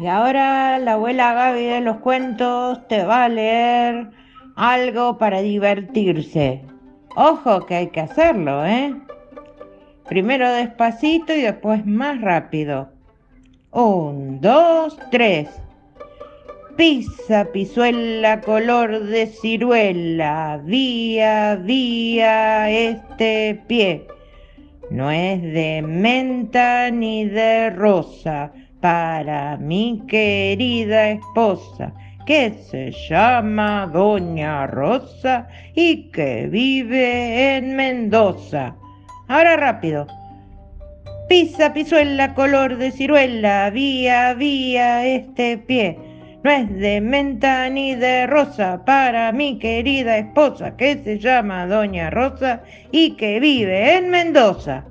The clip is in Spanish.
Y ahora la abuela Gaby de los cuentos te va a leer algo para divertirse. Ojo que hay que hacerlo, ¿eh? Primero despacito y después más rápido. Un, dos, tres. Pisa, pisuela, color de ciruela, vía, vía, este pie. No es de menta ni de rosa, para mi querida esposa, que se llama Doña Rosa y que vive en Mendoza. Ahora rápido. Pisa, pisuela, color de ciruela, vía, vía, este pie. No es de menta ni de rosa para mi querida esposa que se llama Doña Rosa y que vive en Mendoza.